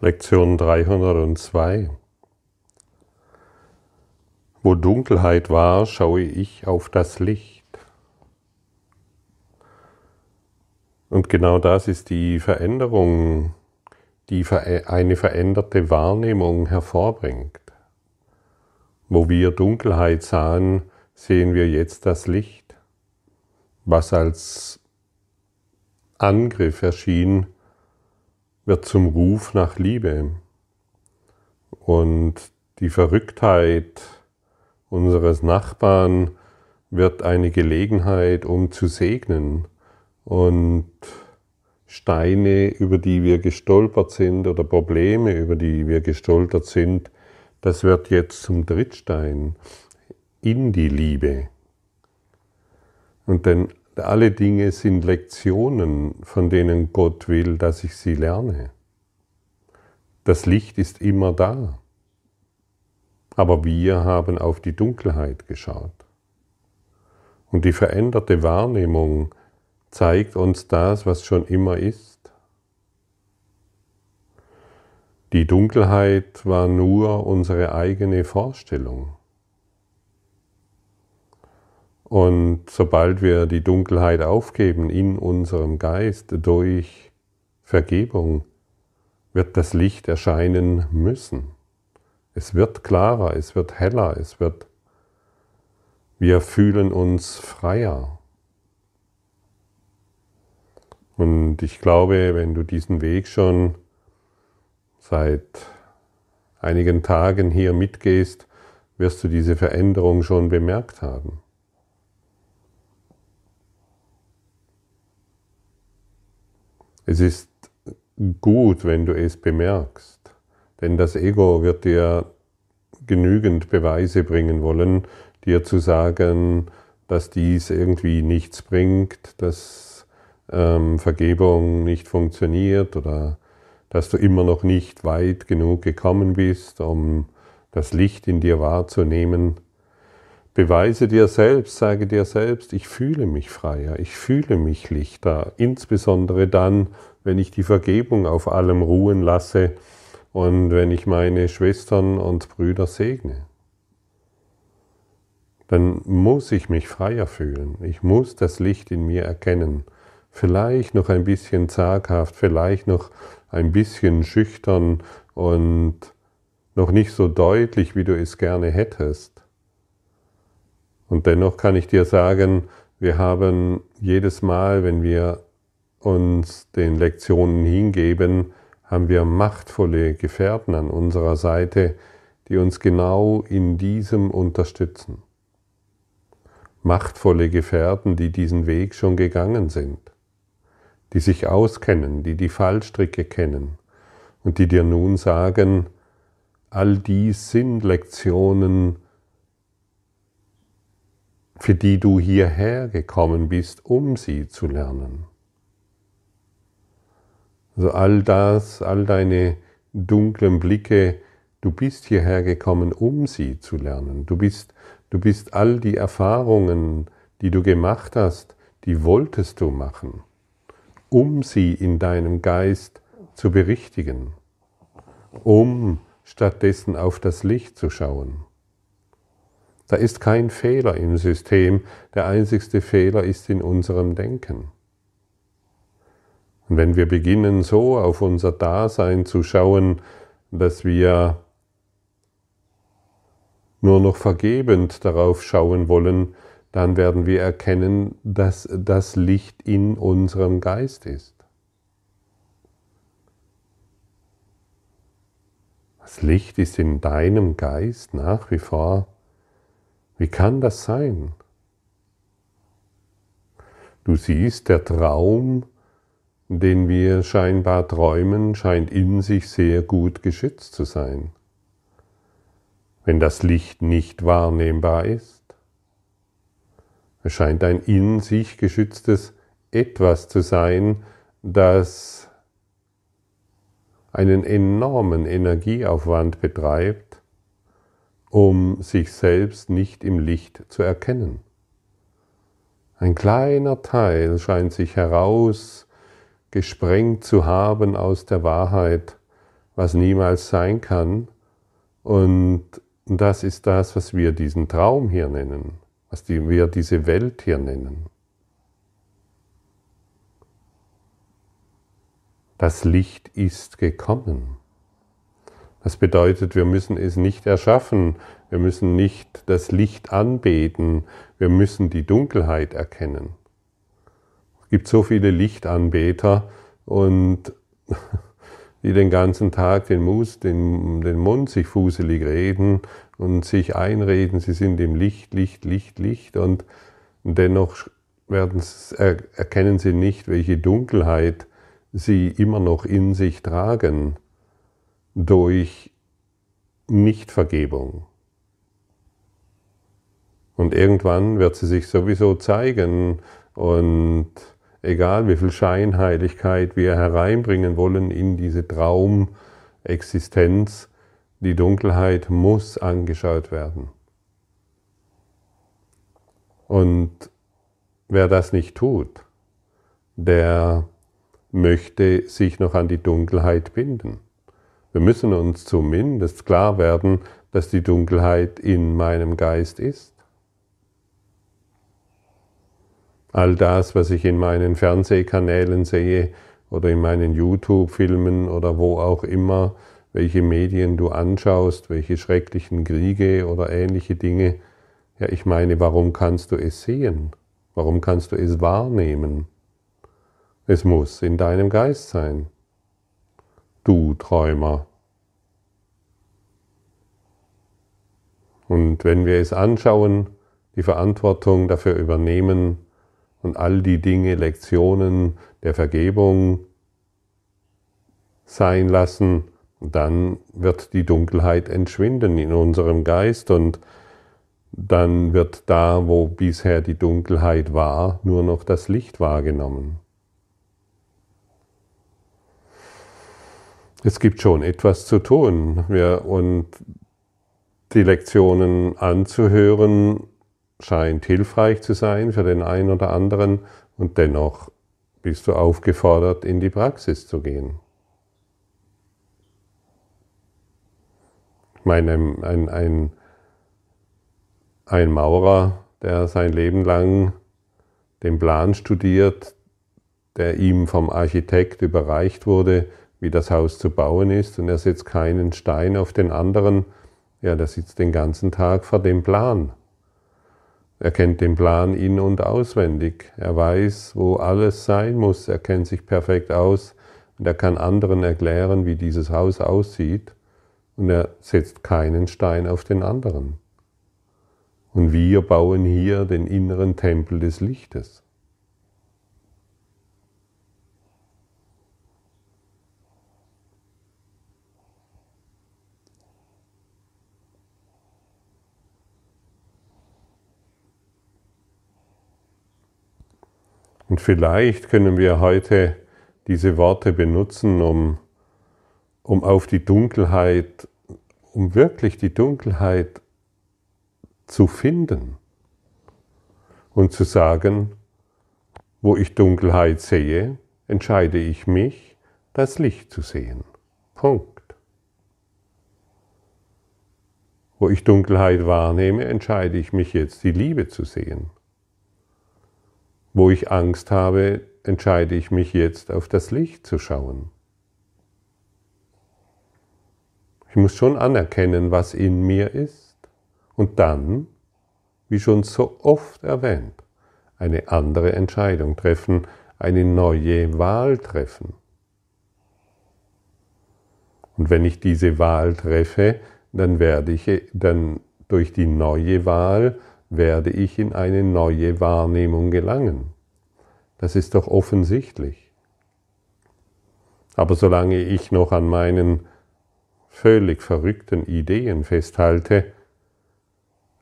Lektion 302. Wo Dunkelheit war, schaue ich auf das Licht. Und genau das ist die Veränderung, die eine veränderte Wahrnehmung hervorbringt. Wo wir Dunkelheit sahen, sehen wir jetzt das Licht, was als Angriff erschien, wird zum Ruf nach Liebe. Und die Verrücktheit unseres Nachbarn wird eine Gelegenheit, um zu segnen. Und Steine, über die wir gestolpert sind, oder Probleme, über die wir gestolpert sind, das wird jetzt zum Drittstein in die Liebe. Und denn alle Dinge sind Lektionen, von denen Gott will, dass ich sie lerne. Das Licht ist immer da. Aber wir haben auf die Dunkelheit geschaut. Und die veränderte Wahrnehmung zeigt uns das, was schon immer ist. Die Dunkelheit war nur unsere eigene Vorstellung. Und sobald wir die Dunkelheit aufgeben in unserem Geist durch Vergebung, wird das Licht erscheinen müssen. Es wird klarer, es wird heller, es wird, wir fühlen uns freier. Und ich glaube, wenn du diesen Weg schon seit einigen Tagen hier mitgehst, wirst du diese Veränderung schon bemerkt haben. Es ist gut, wenn du es bemerkst, denn das Ego wird dir genügend Beweise bringen wollen, dir zu sagen, dass dies irgendwie nichts bringt, dass ähm, Vergebung nicht funktioniert oder dass du immer noch nicht weit genug gekommen bist, um das Licht in dir wahrzunehmen. Beweise dir selbst, sage dir selbst, ich fühle mich freier, ich fühle mich lichter, insbesondere dann, wenn ich die Vergebung auf allem ruhen lasse und wenn ich meine Schwestern und Brüder segne. Dann muss ich mich freier fühlen, ich muss das Licht in mir erkennen, vielleicht noch ein bisschen zaghaft, vielleicht noch ein bisschen schüchtern und noch nicht so deutlich, wie du es gerne hättest und dennoch kann ich dir sagen, wir haben jedes Mal, wenn wir uns den Lektionen hingeben, haben wir machtvolle Gefährten an unserer Seite, die uns genau in diesem unterstützen. Machtvolle Gefährten, die diesen Weg schon gegangen sind, die sich auskennen, die die Fallstricke kennen und die dir nun sagen, all dies sind Lektionen, für die du hierher gekommen bist, um sie zu lernen. Also all das, all deine dunklen Blicke, du bist hierher gekommen, um sie zu lernen. Du bist, du bist all die Erfahrungen, die du gemacht hast, die wolltest du machen, um sie in deinem Geist zu berichtigen, um stattdessen auf das Licht zu schauen. Da ist kein Fehler im System, der einzigste Fehler ist in unserem Denken. Und wenn wir beginnen so auf unser Dasein zu schauen, dass wir nur noch vergebend darauf schauen wollen, dann werden wir erkennen, dass das Licht in unserem Geist ist. Das Licht ist in deinem Geist nach wie vor wie kann das sein? Du siehst, der Traum, den wir scheinbar träumen, scheint in sich sehr gut geschützt zu sein. Wenn das Licht nicht wahrnehmbar ist, es scheint ein in sich geschütztes etwas zu sein, das einen enormen Energieaufwand betreibt, um sich selbst nicht im Licht zu erkennen. Ein kleiner Teil scheint sich herausgesprengt zu haben aus der Wahrheit was niemals sein kann. Und das ist das, was wir diesen Traum hier nennen, was wir diese Welt hier nennen. Das Licht ist gekommen. Das bedeutet, wir müssen es nicht erschaffen, wir müssen nicht das Licht anbeten, wir müssen die Dunkelheit erkennen. Es gibt so viele Lichtanbeter und die den ganzen Tag den, Mus, den, den Mund sich fuselig reden und sich einreden, sie sind im Licht, Licht, Licht, Licht und dennoch erkennen sie nicht, welche Dunkelheit sie immer noch in sich tragen durch Nichtvergebung. Und irgendwann wird sie sich sowieso zeigen und egal wie viel Scheinheiligkeit wir hereinbringen wollen in diese Traumexistenz, die Dunkelheit muss angeschaut werden. Und wer das nicht tut, der möchte sich noch an die Dunkelheit binden. Wir müssen uns zumindest klar werden, dass die Dunkelheit in meinem Geist ist. All das, was ich in meinen Fernsehkanälen sehe oder in meinen YouTube-Filmen oder wo auch immer, welche Medien du anschaust, welche schrecklichen Kriege oder ähnliche Dinge, ja, ich meine, warum kannst du es sehen? Warum kannst du es wahrnehmen? Es muss in deinem Geist sein. Du Träumer. Und wenn wir es anschauen, die Verantwortung dafür übernehmen und all die Dinge, Lektionen der Vergebung sein lassen, dann wird die Dunkelheit entschwinden in unserem Geist und dann wird da, wo bisher die Dunkelheit war, nur noch das Licht wahrgenommen. Es gibt schon etwas zu tun. Wir, und die Lektionen anzuhören scheint hilfreich zu sein für den einen oder anderen und dennoch bist du aufgefordert, in die Praxis zu gehen. Ich meine, ein, ein, ein Maurer, der sein Leben lang den Plan studiert, der ihm vom Architekt überreicht wurde, wie das Haus zu bauen ist, und er setzt keinen Stein auf den anderen, ja, der sitzt den ganzen Tag vor dem Plan. Er kennt den Plan in und auswendig. Er weiß, wo alles sein muss. Er kennt sich perfekt aus und er kann anderen erklären, wie dieses Haus aussieht. Und er setzt keinen Stein auf den anderen. Und wir bauen hier den inneren Tempel des Lichtes. Und vielleicht können wir heute diese Worte benutzen, um, um auf die Dunkelheit, um wirklich die Dunkelheit zu finden und zu sagen, wo ich Dunkelheit sehe, entscheide ich mich, das Licht zu sehen. Punkt. Wo ich Dunkelheit wahrnehme, entscheide ich mich jetzt, die Liebe zu sehen. Wo ich Angst habe, entscheide ich mich jetzt auf das Licht zu schauen. Ich muss schon anerkennen, was in mir ist und dann, wie schon so oft erwähnt, eine andere Entscheidung treffen, eine neue Wahl treffen. Und wenn ich diese Wahl treffe, dann werde ich dann durch die neue Wahl werde ich in eine neue Wahrnehmung gelangen. Das ist doch offensichtlich. Aber solange ich noch an meinen völlig verrückten Ideen festhalte,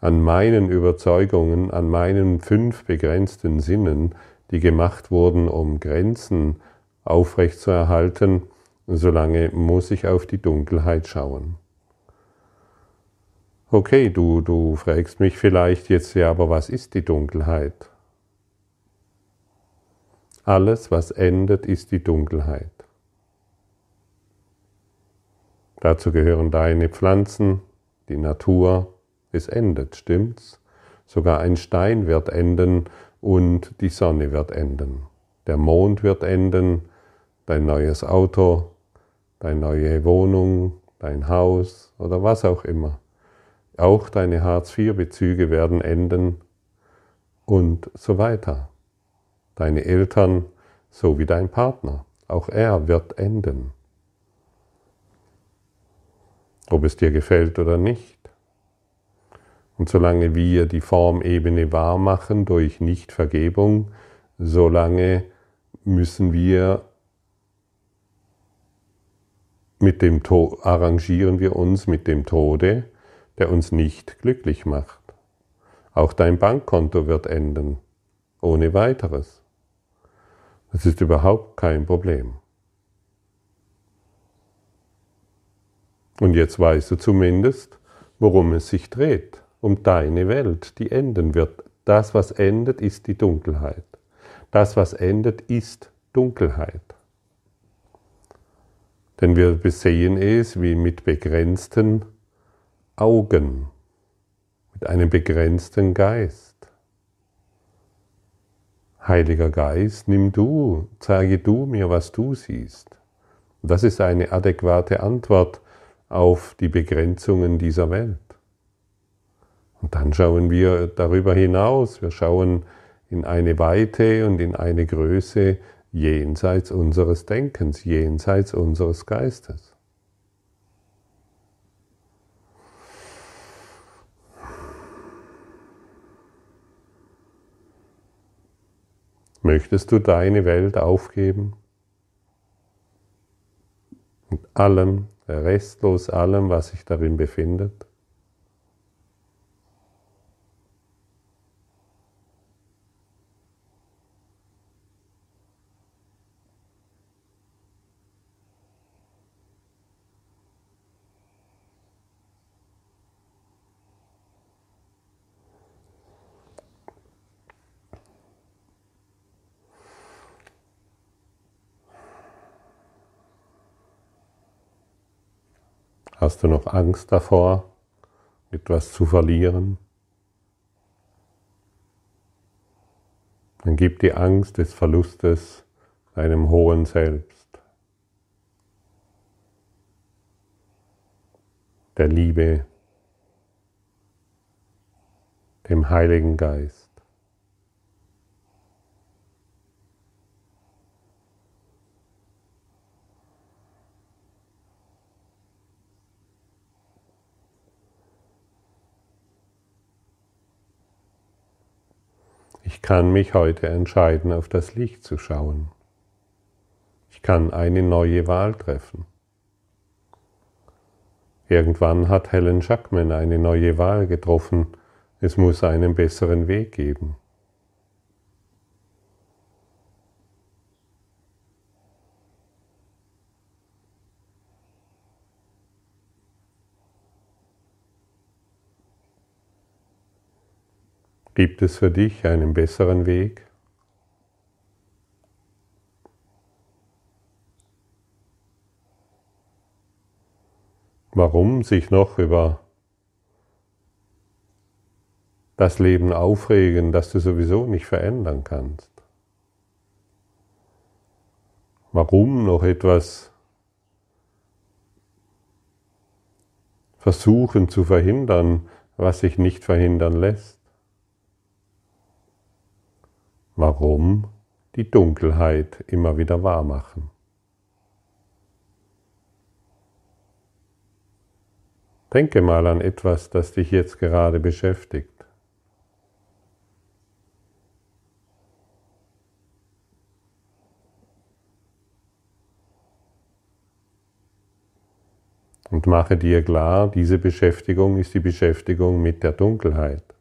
an meinen Überzeugungen, an meinen fünf begrenzten Sinnen, die gemacht wurden, um Grenzen aufrechtzuerhalten, solange muss ich auf die Dunkelheit schauen. Okay, du, du fragst mich vielleicht jetzt, ja, aber was ist die Dunkelheit? Alles, was endet, ist die Dunkelheit. Dazu gehören deine Pflanzen, die Natur. Es endet, stimmt's? Sogar ein Stein wird enden und die Sonne wird enden. Der Mond wird enden, dein neues Auto, deine neue Wohnung, dein Haus oder was auch immer. Auch deine Hartz-IV-Bezüge werden enden und so weiter. Deine Eltern so wie dein Partner. Auch er wird enden. Ob es dir gefällt oder nicht. Und solange wir die Formebene wahr machen durch Nichtvergebung, solange müssen wir mit dem Tod, arrangieren wir uns mit dem Tode, der uns nicht glücklich macht. Auch dein Bankkonto wird enden, ohne weiteres. Das ist überhaupt kein Problem. Und jetzt weißt du zumindest, worum es sich dreht, um deine Welt, die enden wird. Das, was endet, ist die Dunkelheit. Das, was endet, ist Dunkelheit. Denn wir besehen es wie mit begrenzten Augen, mit einem begrenzten Geist. Heiliger Geist, nimm du, zeige du mir, was du siehst. Das ist eine adäquate Antwort auf die Begrenzungen dieser Welt. Und dann schauen wir darüber hinaus, wir schauen in eine Weite und in eine Größe jenseits unseres Denkens, jenseits unseres Geistes. Möchtest du deine Welt aufgeben? Mit allem, restlos allem, was sich darin befindet? Hast du noch Angst davor, etwas zu verlieren? Dann gib die Angst des Verlustes deinem hohen Selbst, der Liebe, dem Heiligen Geist. Ich kann mich heute entscheiden, auf das Licht zu schauen. Ich kann eine neue Wahl treffen. Irgendwann hat Helen Jackman eine neue Wahl getroffen. Es muss einen besseren Weg geben. Gibt es für dich einen besseren Weg? Warum sich noch über das Leben aufregen, das du sowieso nicht verändern kannst? Warum noch etwas versuchen zu verhindern, was sich nicht verhindern lässt? Warum die Dunkelheit immer wieder wahr machen? Denke mal an etwas, das dich jetzt gerade beschäftigt. Und mache dir klar, diese Beschäftigung ist die Beschäftigung mit der Dunkelheit.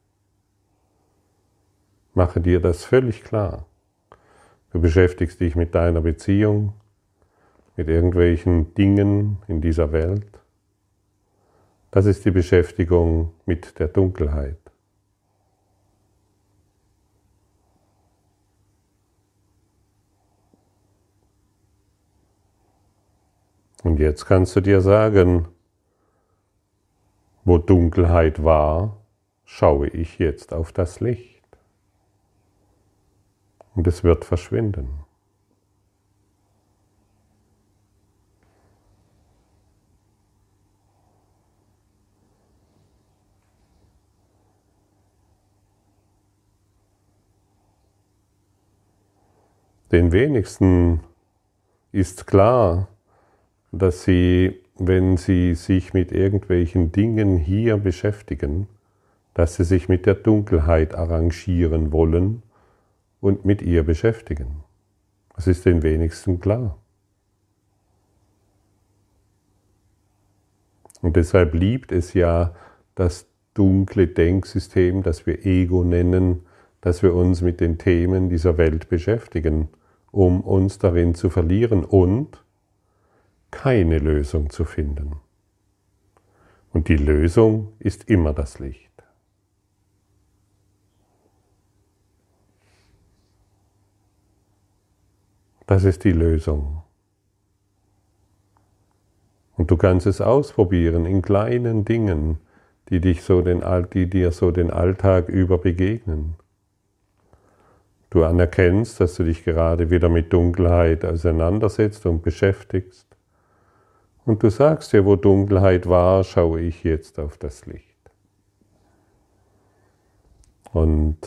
Mache dir das völlig klar. Du beschäftigst dich mit deiner Beziehung, mit irgendwelchen Dingen in dieser Welt. Das ist die Beschäftigung mit der Dunkelheit. Und jetzt kannst du dir sagen, wo Dunkelheit war, schaue ich jetzt auf das Licht. Und es wird verschwinden. Den wenigsten ist klar, dass sie, wenn sie sich mit irgendwelchen Dingen hier beschäftigen, dass sie sich mit der Dunkelheit arrangieren wollen und mit ihr beschäftigen. Das ist den wenigsten klar. Und deshalb liebt es ja das dunkle Denksystem, das wir Ego nennen, dass wir uns mit den Themen dieser Welt beschäftigen um uns darin zu verlieren und keine Lösung zu finden. Und die Lösung ist immer das Licht. Das ist die Lösung. Und du kannst es ausprobieren in kleinen Dingen, die, dich so den, die dir so den Alltag über begegnen. Du anerkennst, dass du dich gerade wieder mit Dunkelheit auseinandersetzt und beschäftigst. Und du sagst dir, wo Dunkelheit war, schaue ich jetzt auf das Licht. Und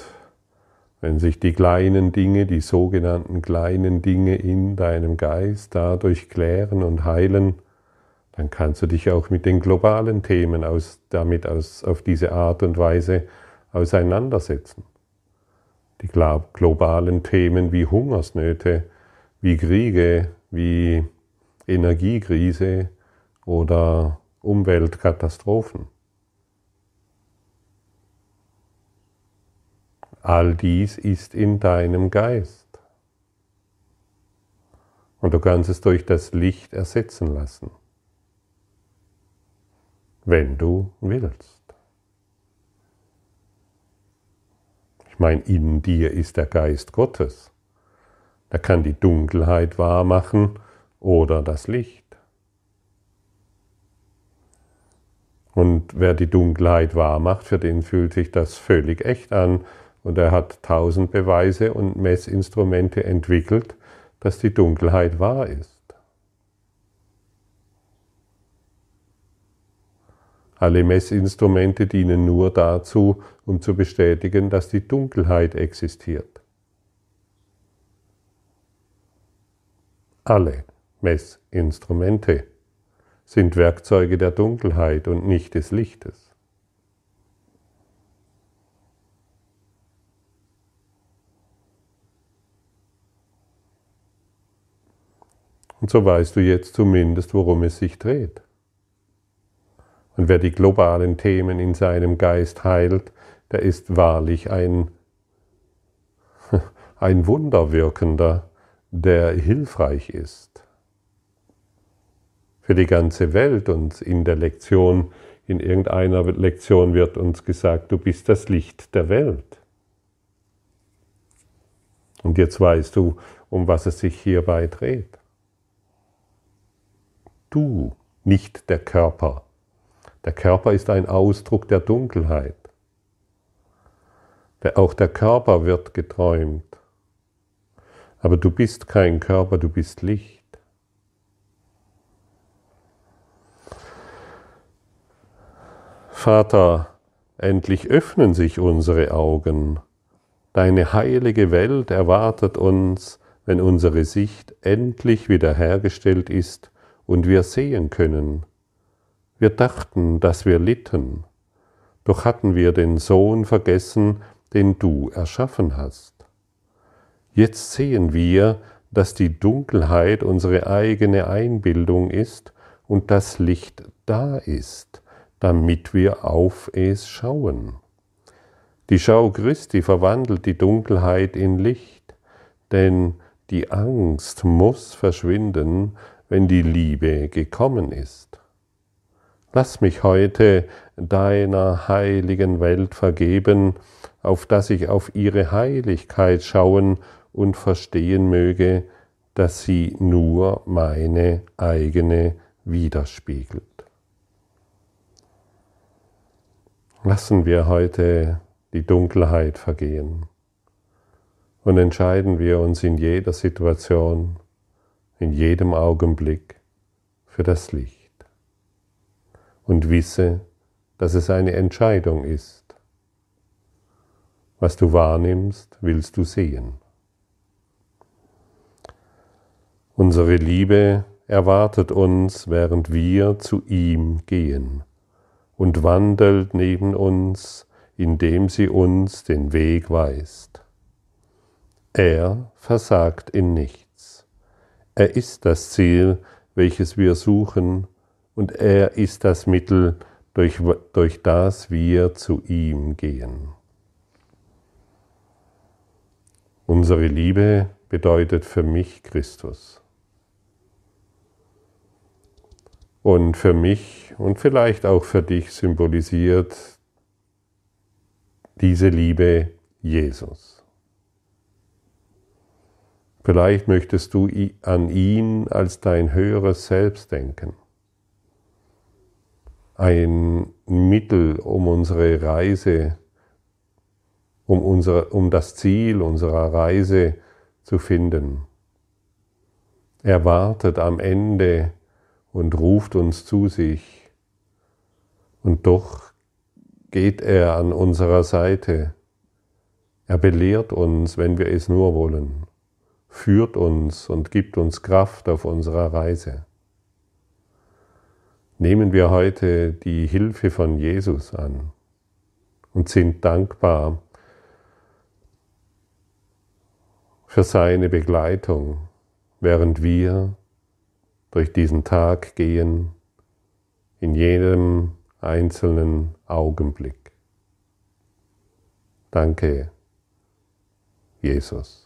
wenn sich die kleinen Dinge, die sogenannten kleinen Dinge in deinem Geist dadurch klären und heilen, dann kannst du dich auch mit den globalen Themen aus, damit aus, auf diese Art und Weise auseinandersetzen die globalen Themen wie Hungersnöte, wie Kriege, wie Energiekrise oder Umweltkatastrophen. All dies ist in deinem Geist. Und du kannst es durch das Licht ersetzen lassen, wenn du willst. Ich meine, in dir ist der Geist Gottes. Er kann die Dunkelheit wahrmachen oder das Licht. Und wer die Dunkelheit wahrmacht, für den fühlt sich das völlig echt an und er hat tausend Beweise und Messinstrumente entwickelt, dass die Dunkelheit wahr ist. Alle Messinstrumente dienen nur dazu, um zu bestätigen, dass die Dunkelheit existiert. Alle Messinstrumente sind Werkzeuge der Dunkelheit und nicht des Lichtes. Und so weißt du jetzt zumindest, worum es sich dreht. Und wer die globalen Themen in seinem Geist heilt, der ist wahrlich ein, ein Wunderwirkender, der hilfreich ist. Für die ganze Welt und in der Lektion, in irgendeiner Lektion wird uns gesagt, du bist das Licht der Welt. Und jetzt weißt du, um was es sich hierbei dreht. Du, nicht der Körper, der Körper ist ein Ausdruck der Dunkelheit. Auch der Körper wird geträumt. Aber du bist kein Körper, du bist Licht. Vater, endlich öffnen sich unsere Augen. Deine heilige Welt erwartet uns, wenn unsere Sicht endlich wiederhergestellt ist und wir sehen können, wir dachten, dass wir litten, doch hatten wir den Sohn vergessen, den du erschaffen hast. Jetzt sehen wir, dass die Dunkelheit unsere eigene Einbildung ist und das Licht da ist, damit wir auf es schauen. Die Schau Christi verwandelt die Dunkelheit in Licht, denn die Angst muss verschwinden, wenn die Liebe gekommen ist. Lass mich heute deiner heiligen Welt vergeben, auf dass ich auf ihre Heiligkeit schauen und verstehen möge, dass sie nur meine eigene widerspiegelt. Lassen wir heute die Dunkelheit vergehen und entscheiden wir uns in jeder Situation, in jedem Augenblick für das Licht. Und wisse, dass es eine Entscheidung ist. Was du wahrnimmst, willst du sehen. Unsere Liebe erwartet uns, während wir zu ihm gehen und wandelt neben uns, indem sie uns den Weg weist. Er versagt in nichts. Er ist das Ziel, welches wir suchen, und er ist das Mittel, durch, durch das wir zu ihm gehen. Unsere Liebe bedeutet für mich Christus. Und für mich und vielleicht auch für dich symbolisiert diese Liebe Jesus. Vielleicht möchtest du an ihn als dein höheres Selbst denken. Ein Mittel, um unsere Reise, um, unsere, um das Ziel unserer Reise zu finden. Er wartet am Ende und ruft uns zu sich. Und doch geht er an unserer Seite. Er belehrt uns, wenn wir es nur wollen, führt uns und gibt uns Kraft auf unserer Reise. Nehmen wir heute die Hilfe von Jesus an und sind dankbar für seine Begleitung, während wir durch diesen Tag gehen, in jedem einzelnen Augenblick. Danke, Jesus.